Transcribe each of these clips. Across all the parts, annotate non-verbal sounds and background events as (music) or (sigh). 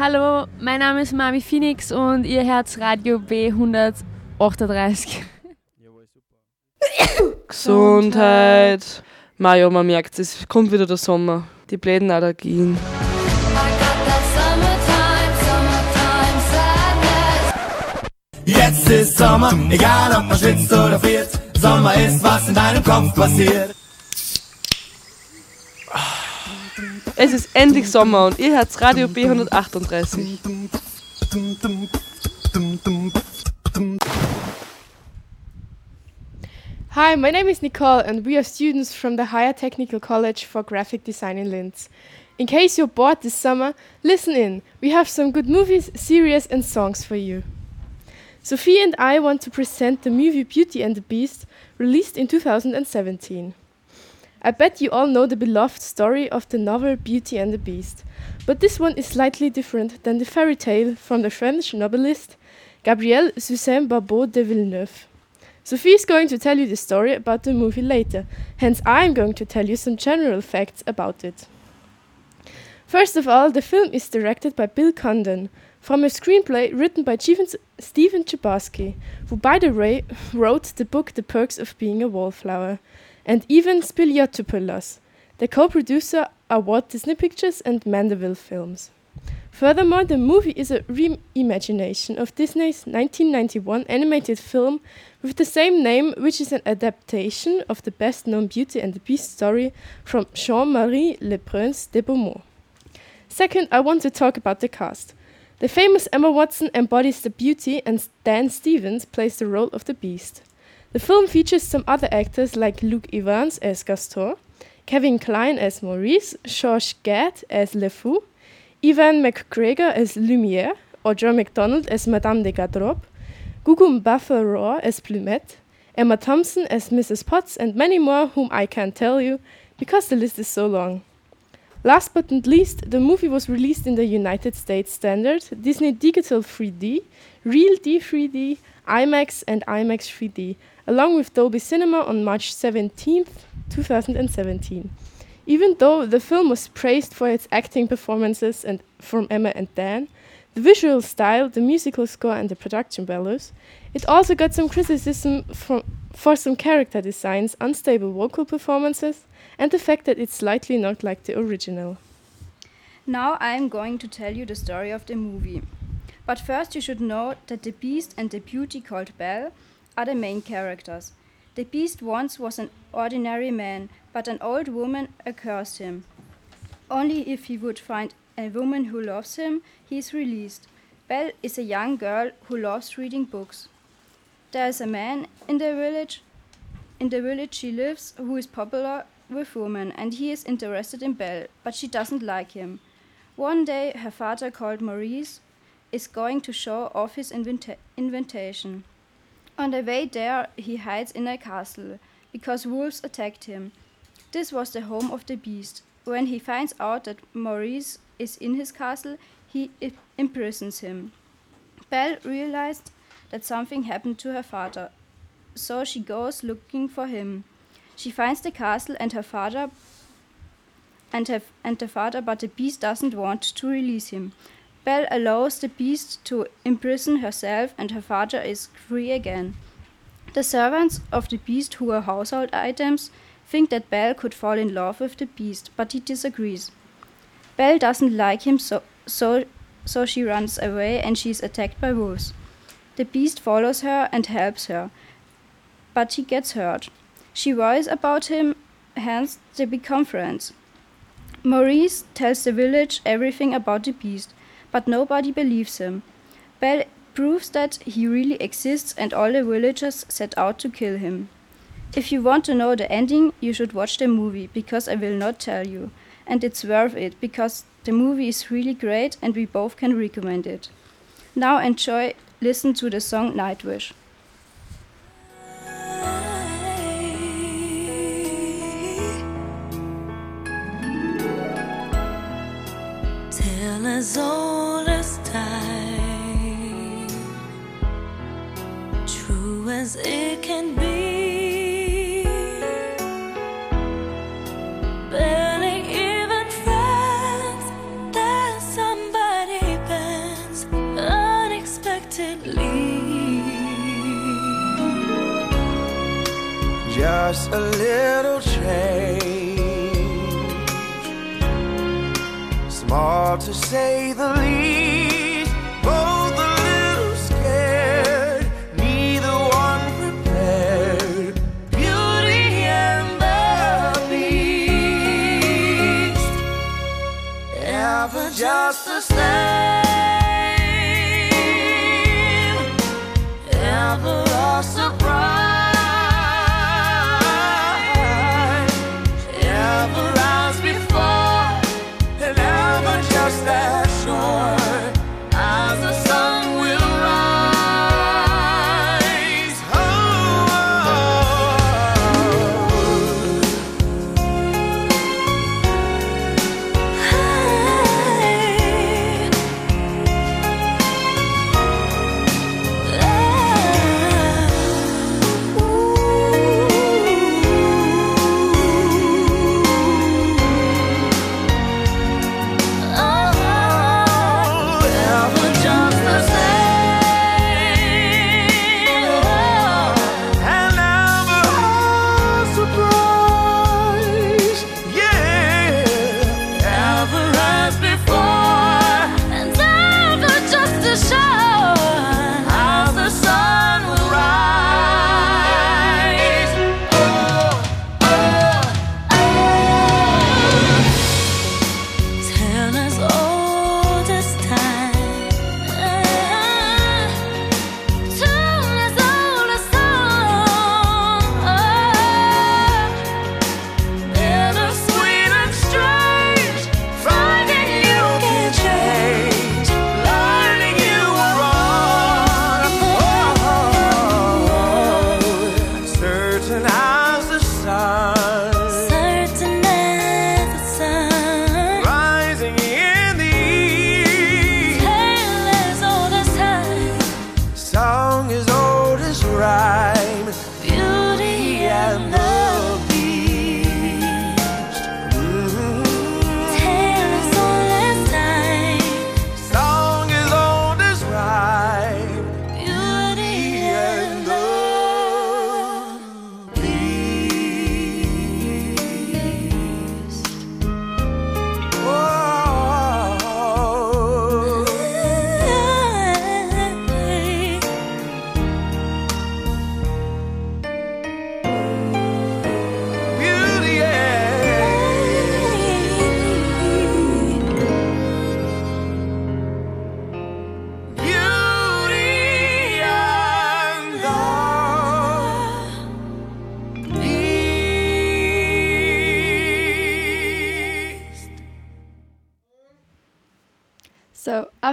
Hallo, mein Name ist Mami Phoenix und ihr hört Radio B138. Gesundheit. Maja, man merkt es, kommt wieder der Sommer. Die bläden Allergien. Jetzt ist Sommer, egal ob man schwitzt oder friert. Sommer ist, was in deinem Kopf passiert. Es ist endlich Sommer und ihr hört Radio B138. Hi, my name is Nicole, and we are students from the Higher Technical College for Graphic Design in Linz. In case you're bored this summer, listen in. We have some good movies, series, and songs for you. Sophie and I want to present the movie Beauty and the Beast, released in 2017. I bet you all know the beloved story of the novel Beauty and the Beast, but this one is slightly different than the fairy tale from the French novelist Gabrielle-Suzanne Barbot de Villeneuve. Sophie is going to tell you the story about the movie later, hence, I'm going to tell you some general facts about it. First of all, the film is directed by Bill Condon from a screenplay written by Stephen Chbosky, who, by the way, wrote the book The Perks of Being a Wallflower, and Evan Spiliotopoulos, the co-producer are Walt Disney Pictures and Mandeville Films. Furthermore, the movie is a reimagination of Disney's 1991 animated film with the same name, which is an adaptation of the best-known Beauty and the Beast story from Jean-Marie Le Prince de Beaumont. Second, I want to talk about the cast. The famous Emma Watson embodies the beauty, and Dan Stevens plays the role of the Beast. The film features some other actors like Luke Evans as Gaston, Kevin Kline as Maurice, Josh Gad as Le Fou, Ewan McGregor as Lumiere, Audra McDonald as Madame de Garderobe, Gugu Mbatha-Raw as Plumette, Emma Thompson as Mrs. Potts, and many more whom I can't tell you because the list is so long. Last but not least, the movie was released in the United States standard Disney Digital 3D, Real D 3D, IMAX, and IMAX 3D, along with Dolby Cinema on March 17, 2017. Even though the film was praised for its acting performances and from Emma and Dan, the visual style, the musical score, and the production values, it also got some criticism from, for some character designs, unstable vocal performances, and the fact that it's slightly not like the original. Now I'm going to tell you the story of the movie. But first, you should know that the beast and the beauty called Belle are the main characters. The beast once was an ordinary man, but an old woman accursed him. Only if he would find a woman who loves him, he is released. Belle is a young girl who loves reading books. There is a man in the village in the village she lives who is popular with women and he is interested in Belle, but she doesn't like him. One day her father called Maurice is going to show off his invita invitation. On the way there, he hides in a castle because wolves attacked him. This was the home of the beast. When he finds out that Maurice is in his castle, he imprisons him. Belle realized that something happened to her father, so she goes looking for him. She finds the castle and her father and, her, and the father, but the beast doesn't want to release him. Belle allows the beast to imprison herself and her father is free again. The servants of the beast, who are household items, think that Belle could fall in love with the beast, but he disagrees. Belle doesn't like him, so, so, so she runs away and she is attacked by wolves. The beast follows her and helps her, but he gets hurt. She worries about him, hence, they become friends. Maurice tells the village everything about the beast but nobody believes him. Belle proves that he really exists and all the villagers set out to kill him. If you want to know the ending, you should watch the movie because I will not tell you. And it's worth it because the movie is really great and we both can recommend it. Now enjoy, listen to the song Nightwish. Tell us old a little change. Small to say the least,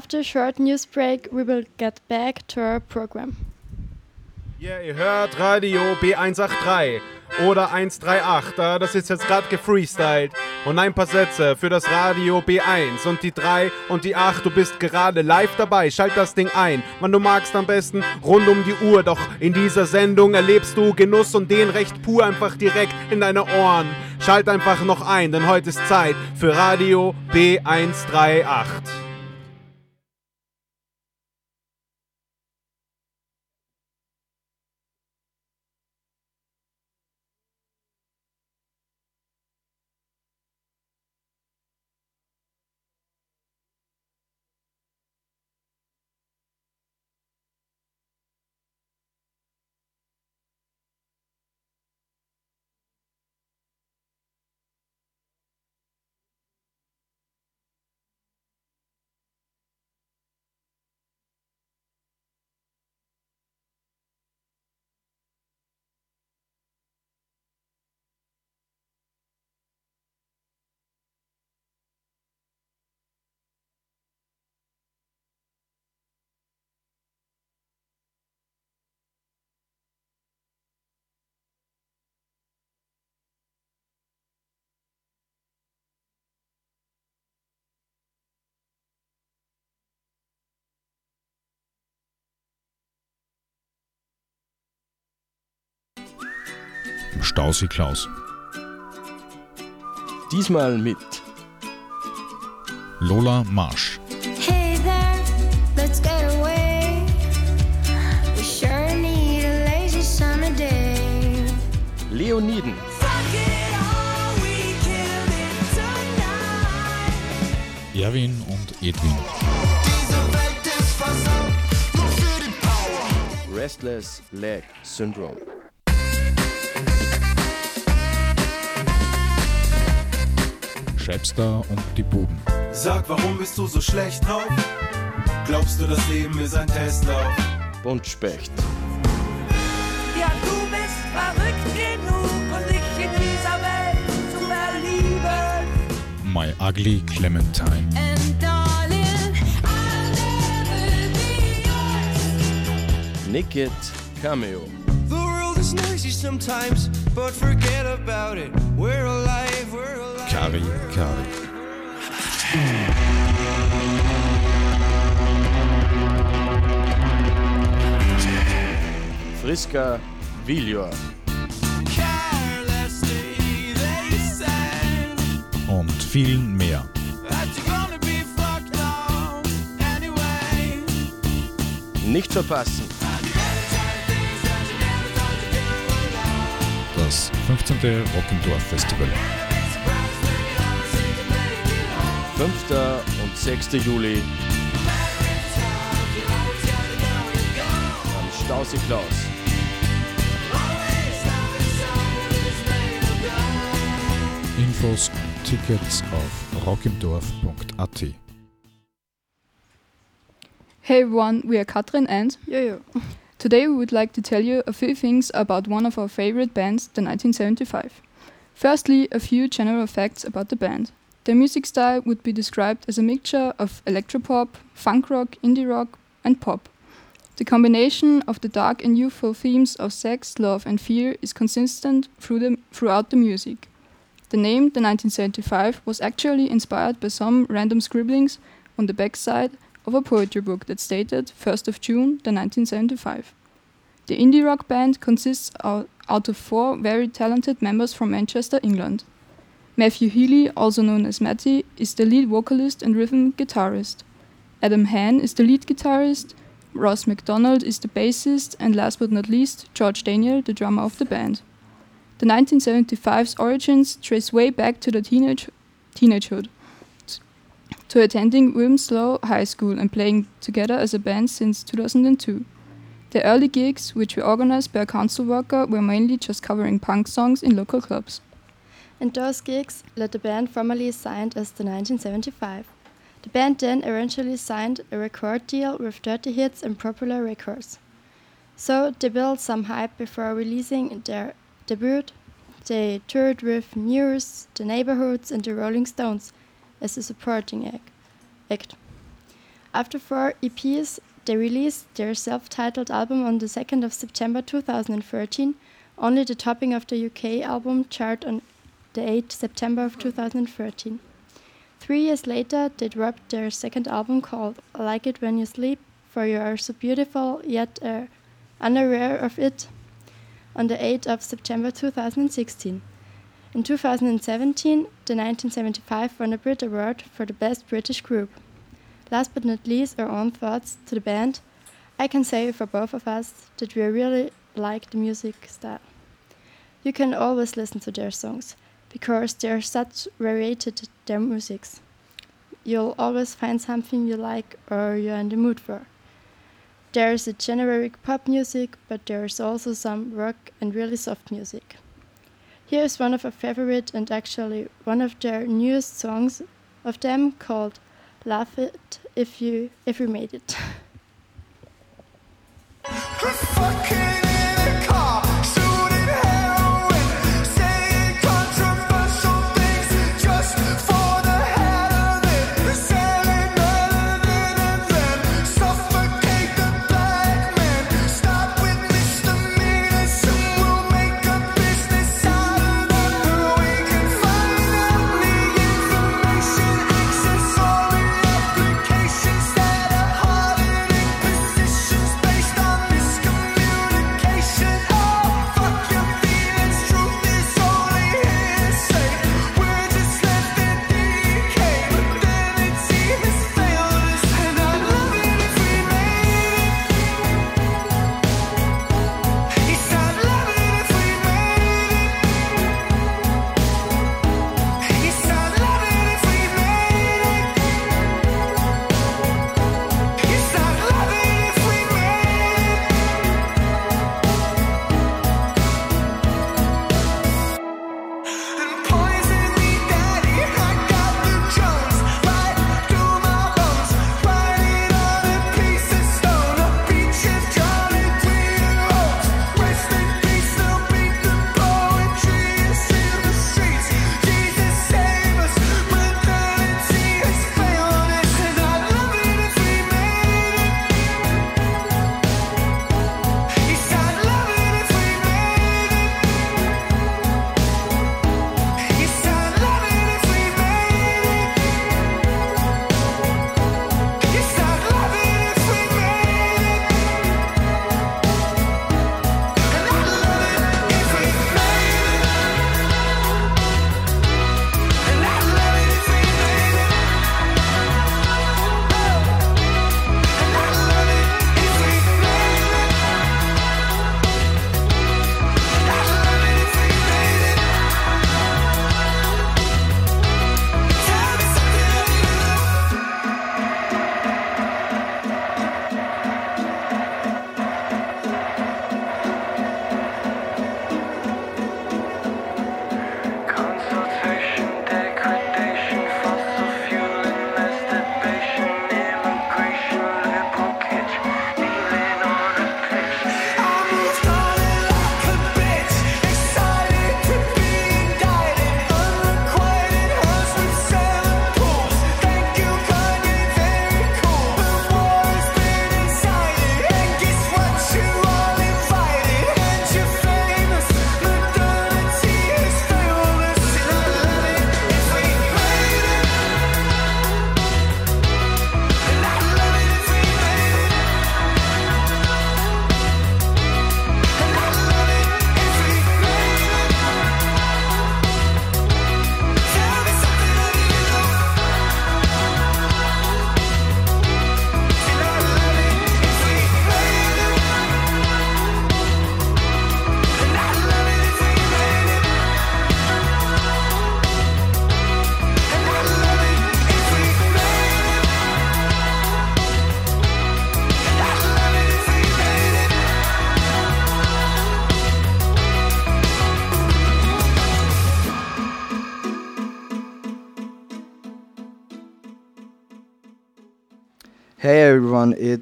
after a short news break, we will get back to our program. Ja, ihr hört Radio B183 oder 138. äh, Das ist jetzt gerade gefreestylt. Und ein paar Sätze für das Radio B1 und die 3 und die 8. Du bist gerade live dabei. Schalt das Ding ein, wann du magst am besten rund um die Uhr. Doch in dieser Sendung erlebst du Genuss und den recht pur einfach direkt in deine Ohren. Schalt einfach noch ein, denn heute ist Zeit für Radio B138. Stausee Klaus. Diesmal mit Lola Marsch. Hey there, let's get away. We sure need a lazy summer day. Leoniden. Erwin und Edwin. Restless Leg Syndrome. Schäbster und die Buben. Sag, warum bist du so schlecht drauf? Glaubst du, das Leben ist ein Testlauf? Buntspecht. Ja, du bist verrückt genug, um dich in dieser Welt zu verlieben. My Ugly Clementine. And darling, I'll never be yours. Naked Cameo. The world is noisy sometimes, but forget about it. We're alive, we're alive. Kari Kari. Friska Viljor. Und viel mehr. Nicht verpassen. Das 15. Rockendorf Festival. 5. und 6. Juli am Stausee Klaus. Infos, Tickets auf rockimdorf.at. Hey everyone, we are Katrin and Jojo. Today we would like to tell you a few things about one of our favorite bands, the 1975. Firstly, a few general facts about the band. Their music style would be described as a mixture of electropop, funk rock, indie rock, and pop. The combination of the dark and youthful themes of sex, love, and fear is consistent through the, throughout the music. The name, the 1975, was actually inspired by some random scribblings on the backside of a poetry book that stated 1st of June, the 1975. The indie rock band consists out, out of four very talented members from Manchester, England. Matthew Healy, also known as Matty, is the lead vocalist and rhythm guitarist. Adam Hann is the lead guitarist, Ross MacDonald is the bassist, and last but not least, George Daniel, the drummer of the band. The 1975's origins trace way back to the teenage teenagehood, to attending Wilmslow High School and playing together as a band since 2002. The early gigs, which were organized by a council worker, were mainly just covering punk songs in local clubs. And those gigs led the band formally signed as the 1975. The band then eventually signed a record deal with Dirty Hits and Polydor Records. So they built some hype before releasing their debut. They toured with Muse, The Neighborhoods, and the Rolling Stones as a supporting act. After four EPs, they released their self titled album on the 2nd of September 2013, only the topping of the UK album chart on the 8th September of 2013. Three years later, they dropped their second album called I Like It When You Sleep, for You Are So Beautiful, Yet uh, Unaware of It, on the 8th of September 2016. In 2017, the 1975 won a Brit Award for the Best British Group. Last but not least, our own thoughts to the band. I can say for both of us that we really like the music style. You can always listen to their songs because they're such varied their musics. You'll always find something you like or you're in the mood for. There's a generic pop music, but there's also some rock and really soft music. Here's one of our favorite and actually one of their newest songs of them called Laugh It If You If You Made It. (laughs)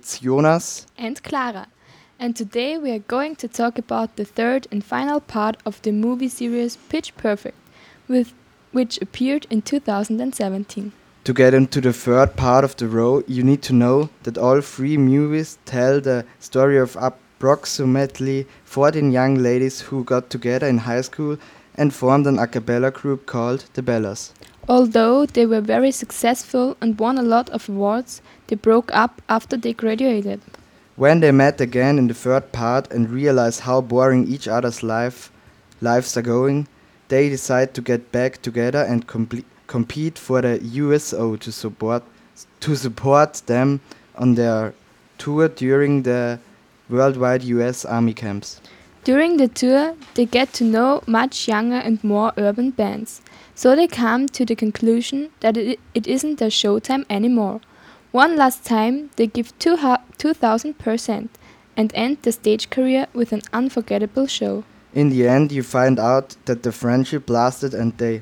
it's Jonas. and Clara. And today we are going to talk about the third and final part of the movie series Pitch Perfect, with which appeared in 2017. To get into the third part of the row, you need to know that all three movies tell the story of approximately 14 young ladies who got together in high school and formed an a cappella group called the Bellas. Although they were very successful and won a lot of awards, they broke up after they graduated. When they met again in the third part and realize how boring each other's life lives are going, they decide to get back together and compete for the USO to support to support them on their tour during the worldwide US Army camps. During the tour, they get to know much younger and more urban bands, so they come to the conclusion that it, it isn't their showtime anymore. One last time, they give two 2000% and end the stage career with an unforgettable show. In the end, you find out that the friendship lasted and they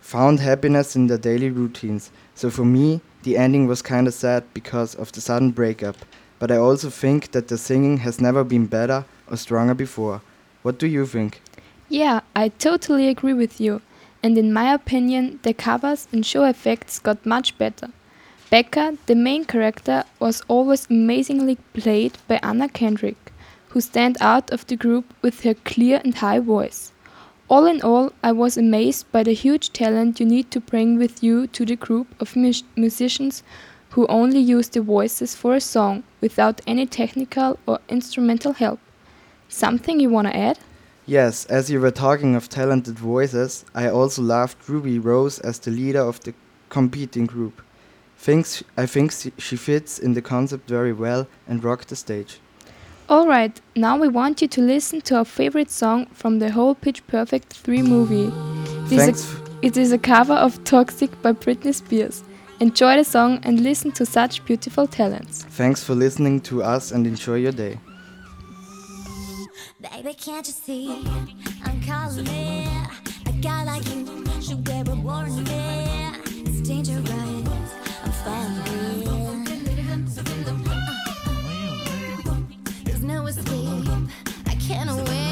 found happiness in their daily routines. So for me, the ending was kinda sad because of the sudden breakup. But I also think that the singing has never been better or stronger before. What do you think? Yeah, I totally agree with you. And in my opinion, the covers and show effects got much better. Beca, the main character, was always amazingly played by Anna Kendrick, who stand out of the group with her clear and high voice. All in all, I was amazed by the huge talent you need to bring with you to the group of mus- musicians who only use the voices for a song without any technical or instrumental help. Something you wanna add? Yes, as you were talking of talented voices, I also loved Ruby Rose as the leader of the competing group. Thinks, I think she- she fits in the concept very well and rocked the stage. Alright, now we want you to listen to our favorite song from the whole Pitch Perfect 3 movie. It is, Thanks. a, it is a cover of Toxic by Britney Spears. Enjoy the song and listen to such beautiful talents. Thanks for listening to us and enjoy your day. Baby, can't you see? I'm calling it. A guy like you should wear a warning. It's dangerous. Falling. There's no escape. I can't wait.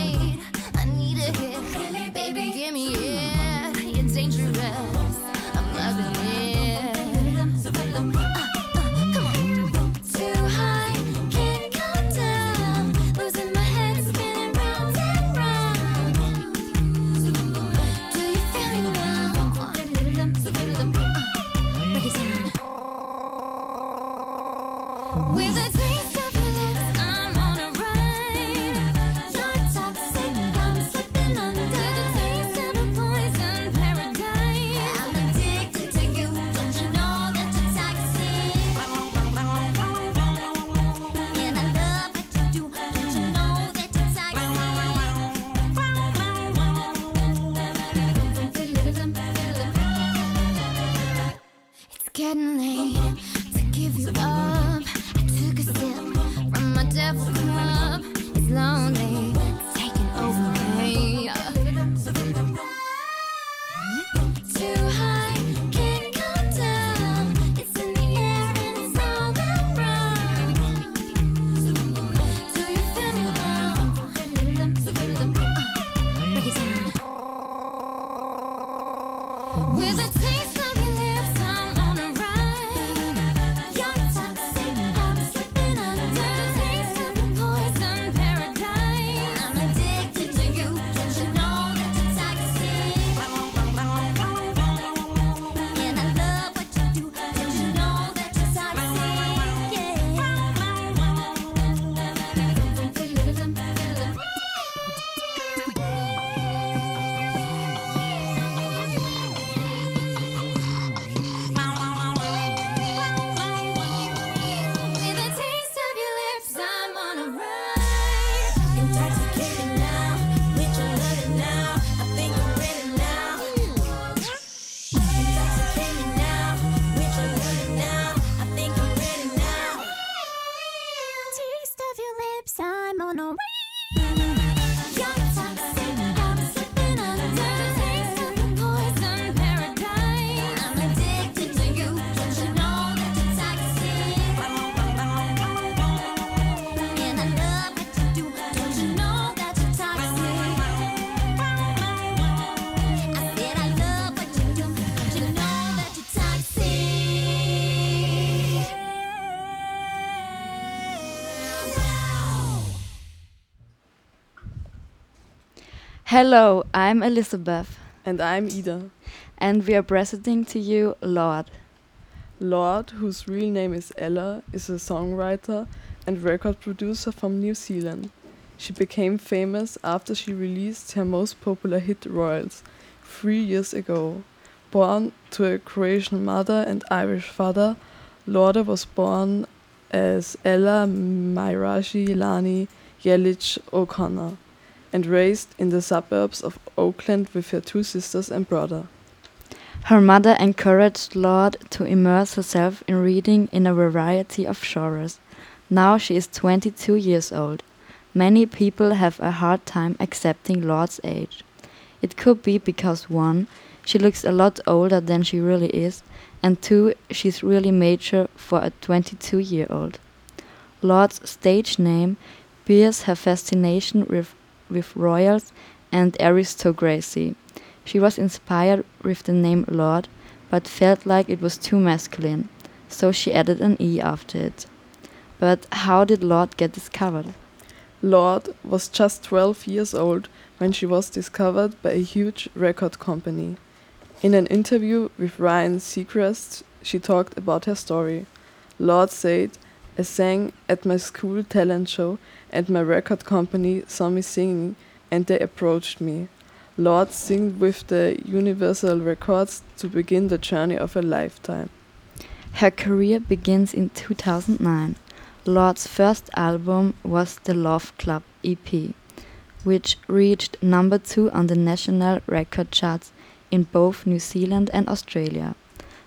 Hello, I'm Elizabeth. And I'm Ida. And we are presenting to you Lorde. Lorde, whose real name is Ella, is a songwriter and record producer from New Zealand. She became famous after she released her most popular hit Royals three years ago. Born to a Croatian mother and Irish father, Lorde was born as Ella Marija Lani Jelic O'Connor and raised in the suburbs of Oakland with her two sisters and brother. Her mother encouraged Lorde to immerse herself in reading in a variety of genres. Now she is 22 years old. Many people have a hard time accepting Lorde's age. It could be because one, she looks a lot older than she really is, and two, she's really mature for a 22 year old. Lorde's stage name bears her fascination with, with royals and aristocracy. She was inspired with the name Lord, but felt like it was too masculine, so she added an E after it. But how did Lorde get discovered? Lorde was just 12 years old when she was discovered by a huge record company. In an interview with Ryan Seacrest, she talked about her story. Lorde said, I sang at my school talent show and my record company saw me singing and they approached me. Lorde signed with the Universal Records to begin the journey of a lifetime. Her career begins in 2009. Lorde's first album was the Love Club EP, which reached number two on the national record charts in both New Zealand and Australia.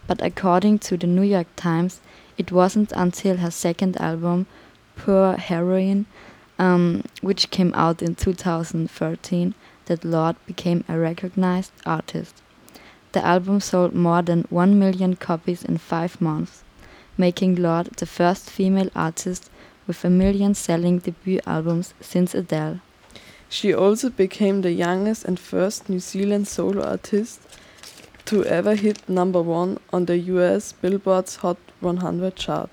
But according to the New York Times, it wasn't until her second album, Pure Heroine, um, which came out in 2013, that Lorde became a recognized artist. The album sold more than 1 million copies in five months, making Lorde the first female artist with a million selling debut albums since Adele. She also became the youngest and first New Zealand solo artist to ever hit number one on the US Billboard's Hot 100 chart.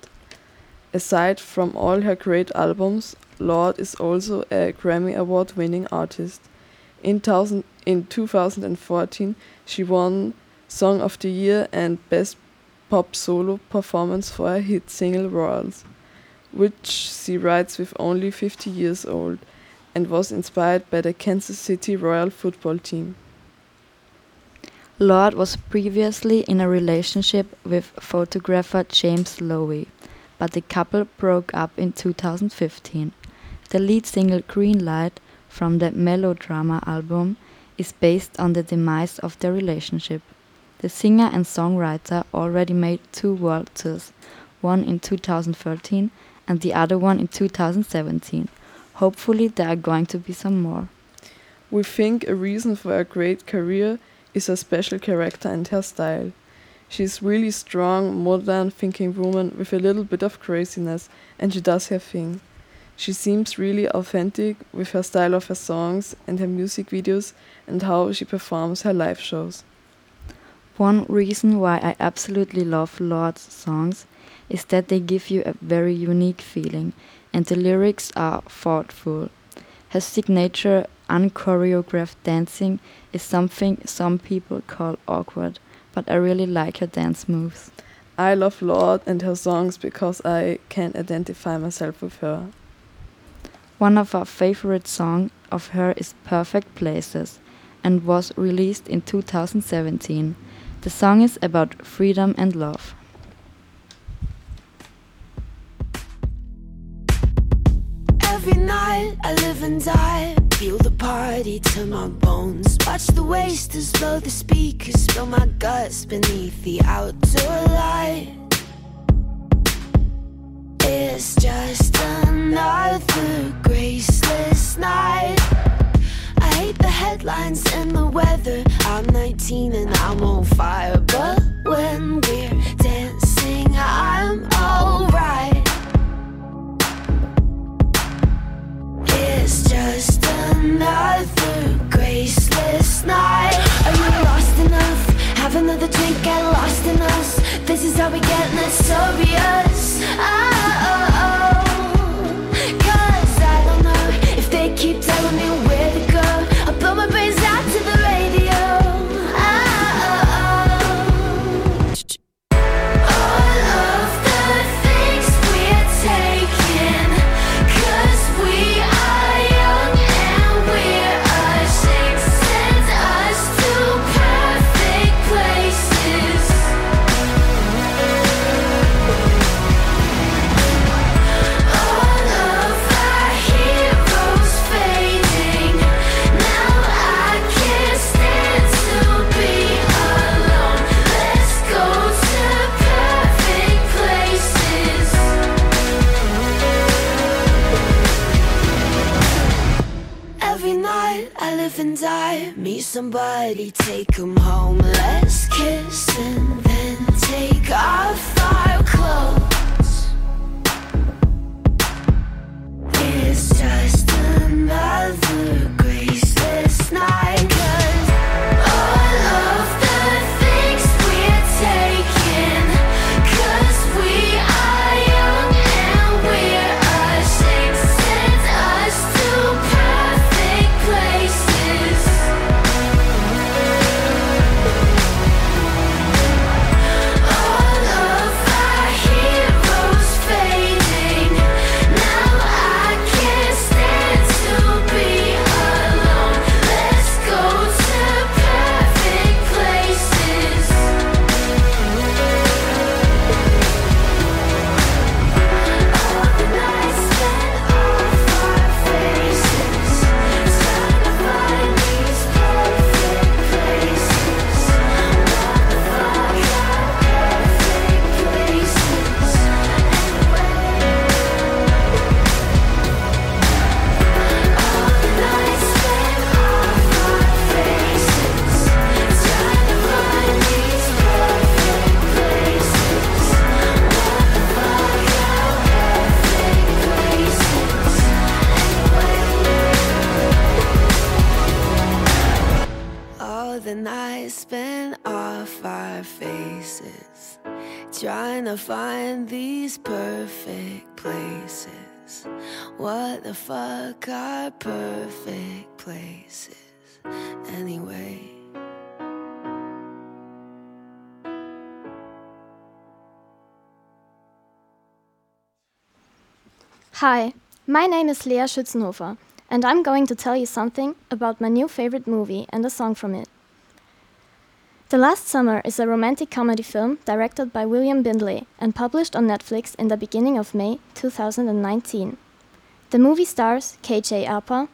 Aside from all her great albums, Lorde is also a Grammy Award winning artist. In, thousand, in 2014, she won Song of the Year and Best Pop Solo Performance for her hit single Royals, which she writes with only 50 years old and was inspired by the Kansas City Royal football team. Lorde was previously in a relationship with photographer James Lowe, but the couple broke up in 2015. The lead single Green Light from the Melodrama album is based on the demise of their relationship. The singer and songwriter already made two world tours, one in 2013 and the other one in 2017. Hopefully, there are going to be some more. We think a reason for her great career is her special character and her style. She is really strong, modern thinking woman with a little bit of craziness, and she does her thing. She seems really authentic with her style of her songs and her music videos and how she performs her live shows. One reason why I absolutely love Lorde's songs is that they give you a very unique feeling and the lyrics are thoughtful. Her signature unchoreographed dancing is something some people call awkward, but I really like her dance moves. I love Lorde and her songs because I can identify myself with her. One of our favorite songs of her is Perfect Places and was released in 2017. The song is about freedom and love. Every night I live and die. Feel the party to my bones. Watch the wasters blow the speakers. Spill my guts beneath the outdoor light. It's just another graceless night. I hate the headlines and the weather. I'm 19 and I'm on fire. But when we're dancing, I'm alright. It's just another graceless night. Are you lost enough? Have another drink, get lost in us. This is how we get notorious. Ah, oh, Cause I somebody take him home. Let's kiss and then take off our clothes. It's just another Hi, my name is Lea Schützenhofer, and I'm going to tell you something about my new favorite movie and a song from it. The Last Summer is a romantic comedy film directed by William Bindley and published on Netflix in the beginning of May 2019. The movie stars KJ Apa,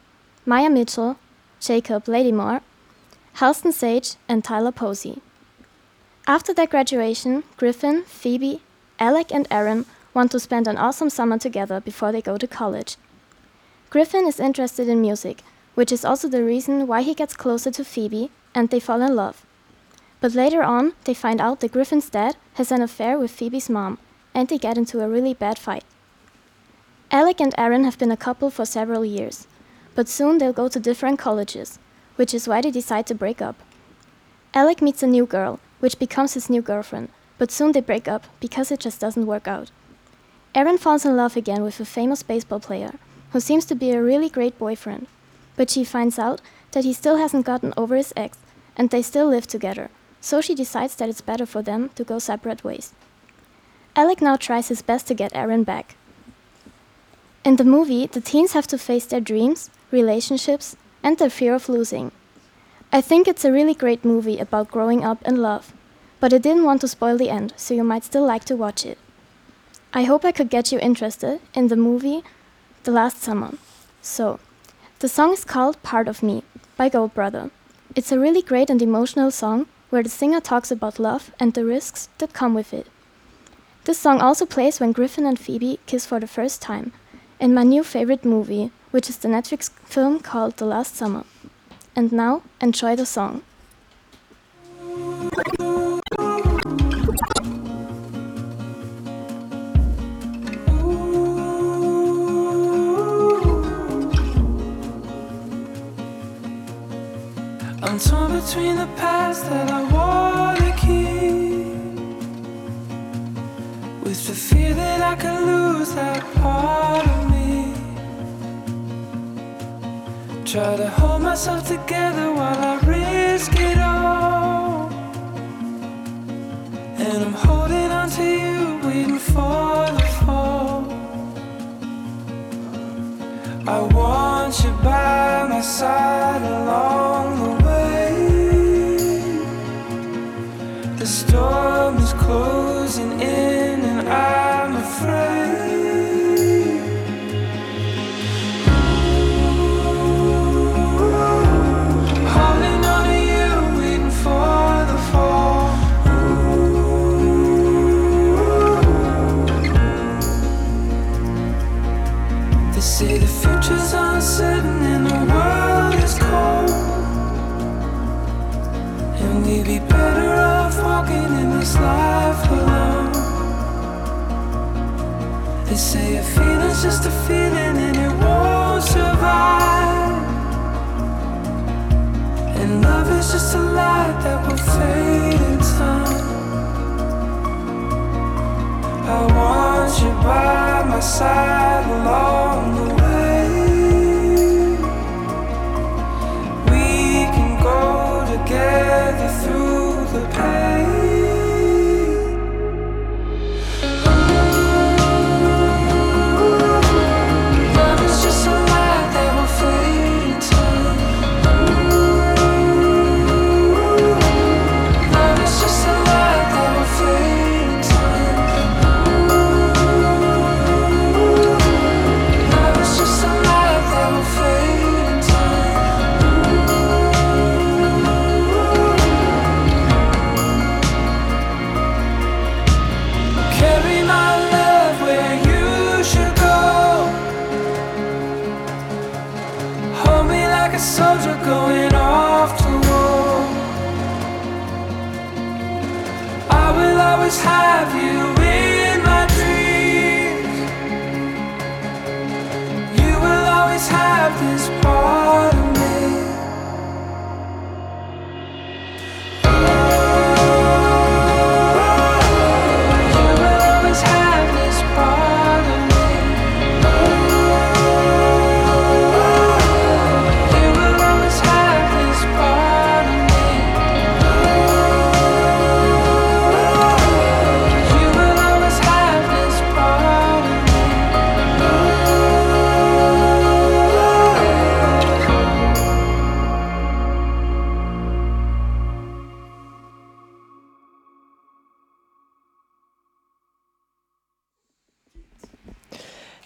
Maia Mitchell, Jacob Latimore, Halston Sage, and Tyler Posey. After their graduation, Griffin, Phoebe, Alec, and Erin want to spend an awesome summer together before they go to college. Griffin is interested in music, which is also the reason why he gets closer to Phoebe and they fall in love. But later on, they find out that Griffin's dad has an affair with Phoebe's mom, and they get into a really bad fight. Alec and Erin have been a couple for several years, but soon they'll go to different colleges, which is why they decide to break up. Alec meets a new girl, which becomes his new girlfriend, but soon they break up because it just doesn't work out. Erin falls in love again with a famous baseball player who seems to be a really great boyfriend, but she finds out that he still hasn't gotten over his ex and they still live together, so she decides that it's better for them to go separate ways. Alec now tries his best to get Erin back. In the movie, the teens have to face their dreams, relationships, and their fear of losing. I think it's a really great movie about growing up and love, but I didn't want to spoil the end, so you might still like to watch it. I hope I could get you interested in the movie The Last Summer. So, the song is called Part of Me by Gold Brother. It's a really great and emotional song where the singer talks about love and the risks that come with it. This song also plays when Griffin and Phoebe kiss for the first time in my new favorite movie, which is the Netflix film called The Last Summer. And now, enjoy the song. Between the past that I wanna keep. With the fear that I could lose that part of me. Try to hold myself together while I risk it all. And I'm holding on to you, waiting for the fall. I want you by my side along Storm is closing feeling's just a feeling and it won't survive. And love is just a light that will fade in time. I want you by my side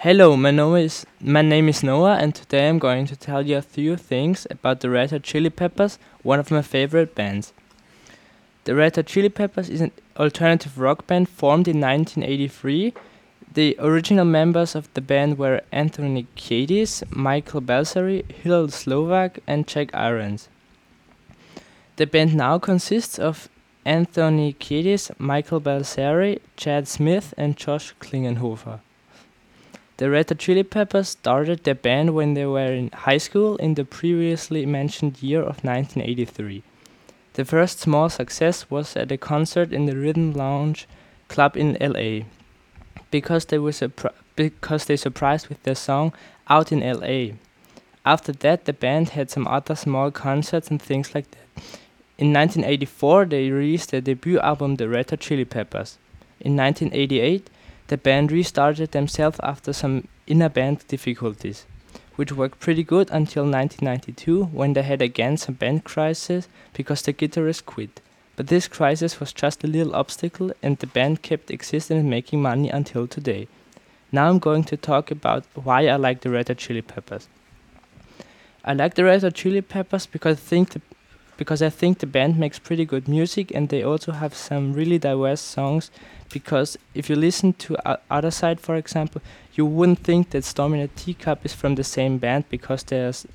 Hello, my name is my name is Noah, and today I'm going to tell you a few things about the Red Hot Chili Peppers, one of my favorite bands. The Red Hot Chili Peppers is an alternative rock band formed in 1983. The original members of the band were Anthony Kiedis, Michael Balzary, Hillel Slovak, and Jack Irons. The band now consists of Anthony Kiedis, Michael Balzary, Chad Smith, and Josh Klinghoffer. The Red Hot Chili Peppers started their band when they were in high school in the previously mentioned year of 1983. The first small success was at a concert in the Rhythm Lounge Club in LA. Because they were surpri- because they surprised with their song Out in LA. After that the band had some other small concerts and things like that. In 1984 they released their debut album The Red Hot Chili Peppers. In 1988 the band restarted themselves after some inner band difficulties, which worked pretty good until 1992 when they had again some band crisis because the guitarist quit. But this crisis was just a little obstacle and the band kept existing and making money until today. Now I'm going to talk about why I like the Red Hot Chili Peppers. I like the Red Hot Chili Peppers because I think the because I think the band makes pretty good music and they also have some really diverse songs because if you listen to o- Other Side for example you wouldn't think that Storm in a Teacup is from the same band because there's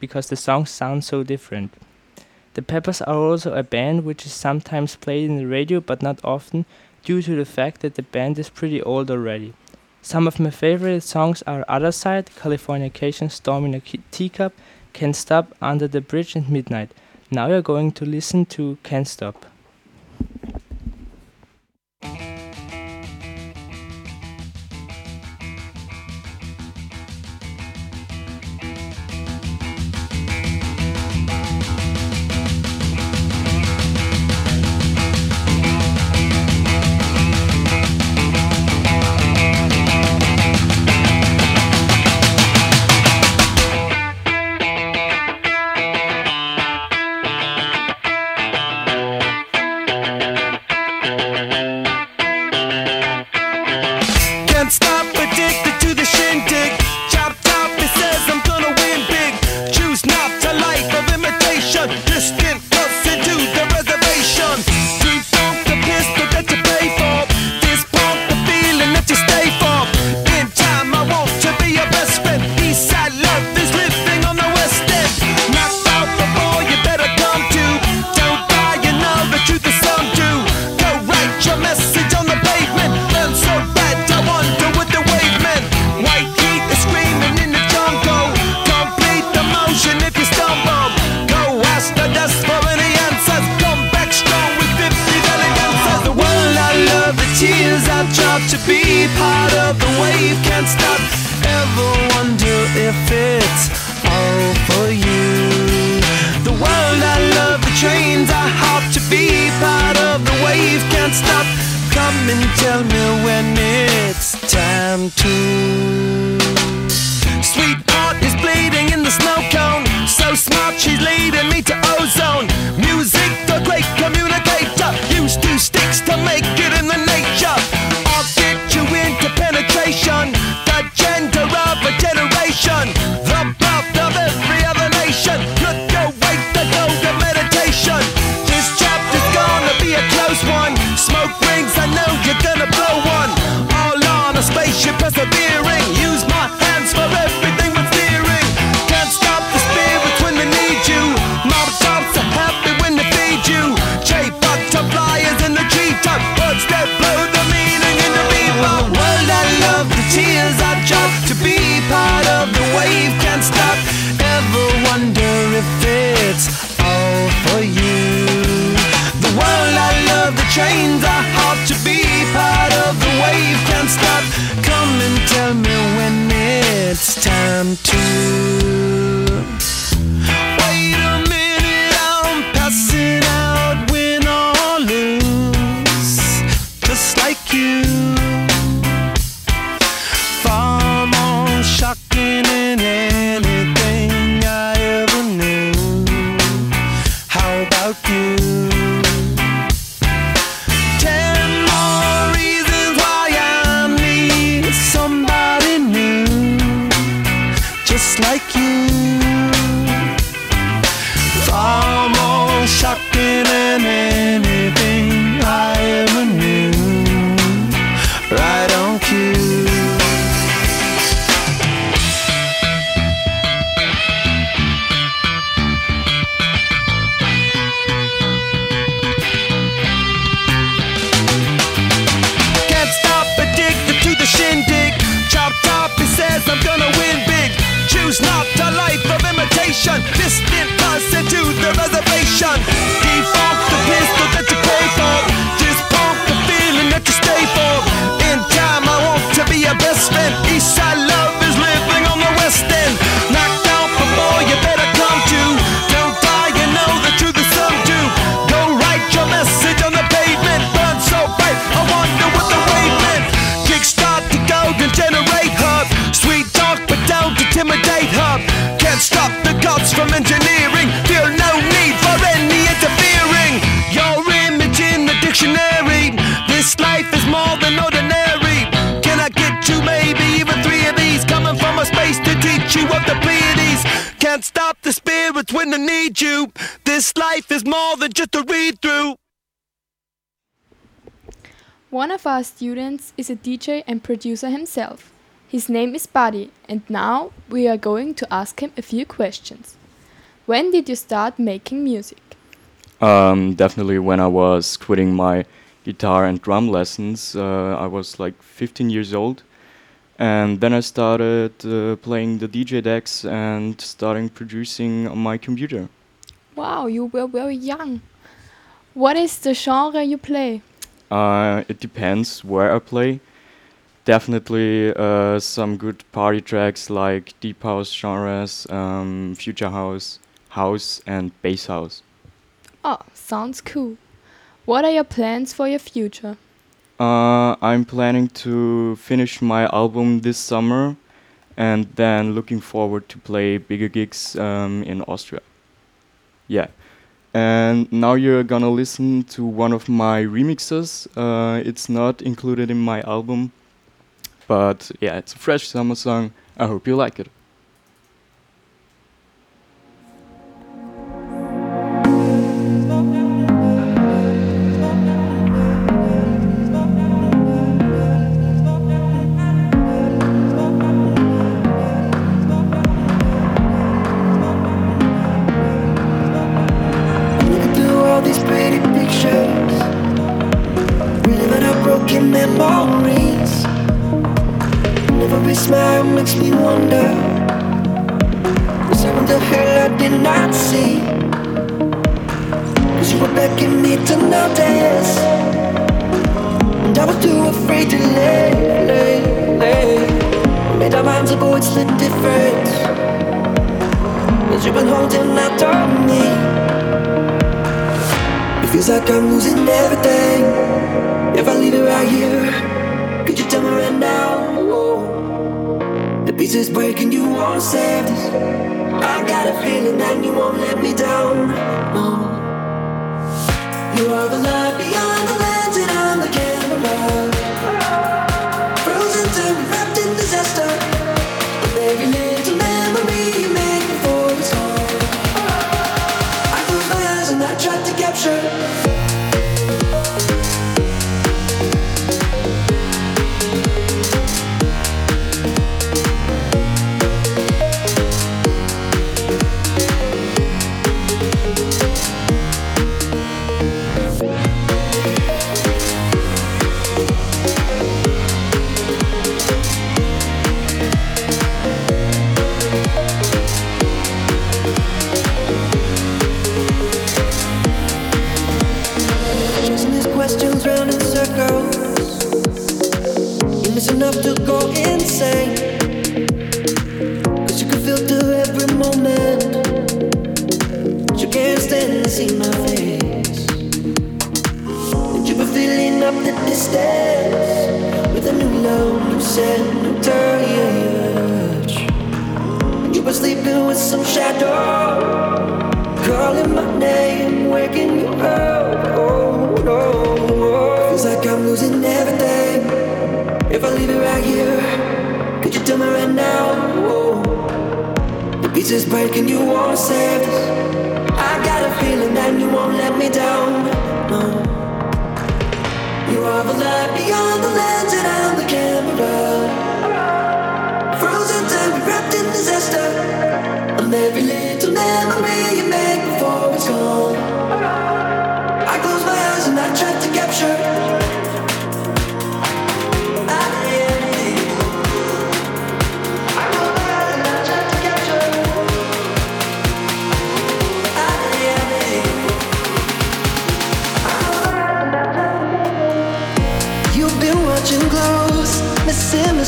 because the songs sound so different. The Peppers are also a band which is sometimes played in the radio but not often due to the fact that the band is pretty old already. Some of my favorite songs are Other Side, Californication, Storm in a Teacup, Can't Stop, Under the Bridge and Midnight. Now you're going to listen to Can't Stop. you. This life is more than just a read through. One of our students is a DJ and producer himself. His name is Buddy, and now we are going to ask him a few questions. When did you start making music? Um, definitely when I was quitting my guitar and drum lessons. Uh, I was like 15 years old. And then I started uh, playing the DJ decks and starting producing on my computer. Wow, you were very young. What is the genre you play? Uh, it depends where I play. Definitely uh, some good party tracks like deep house genres, um, future house, house, and bass house. Oh, sounds cool. What are your plans for your future? Uh, I'm planning to finish my album this summer and then looking forward to play bigger gigs um, in Austria. Yeah. And now you're gonna listen to one of my remixes. Uh, it's not included in my album, but yeah, it's a fresh summer song. I hope you like it.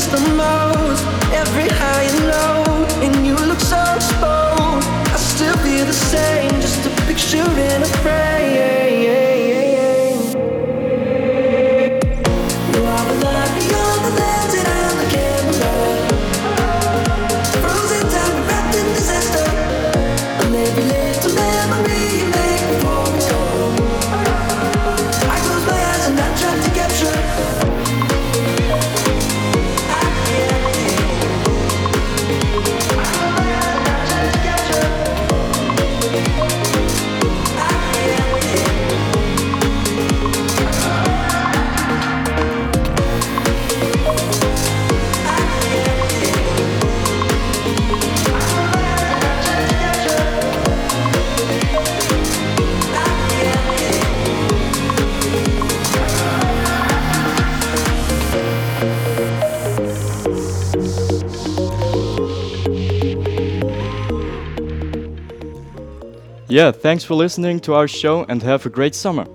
the most. Every Yeah, thanks for listening to our show and have a great summer.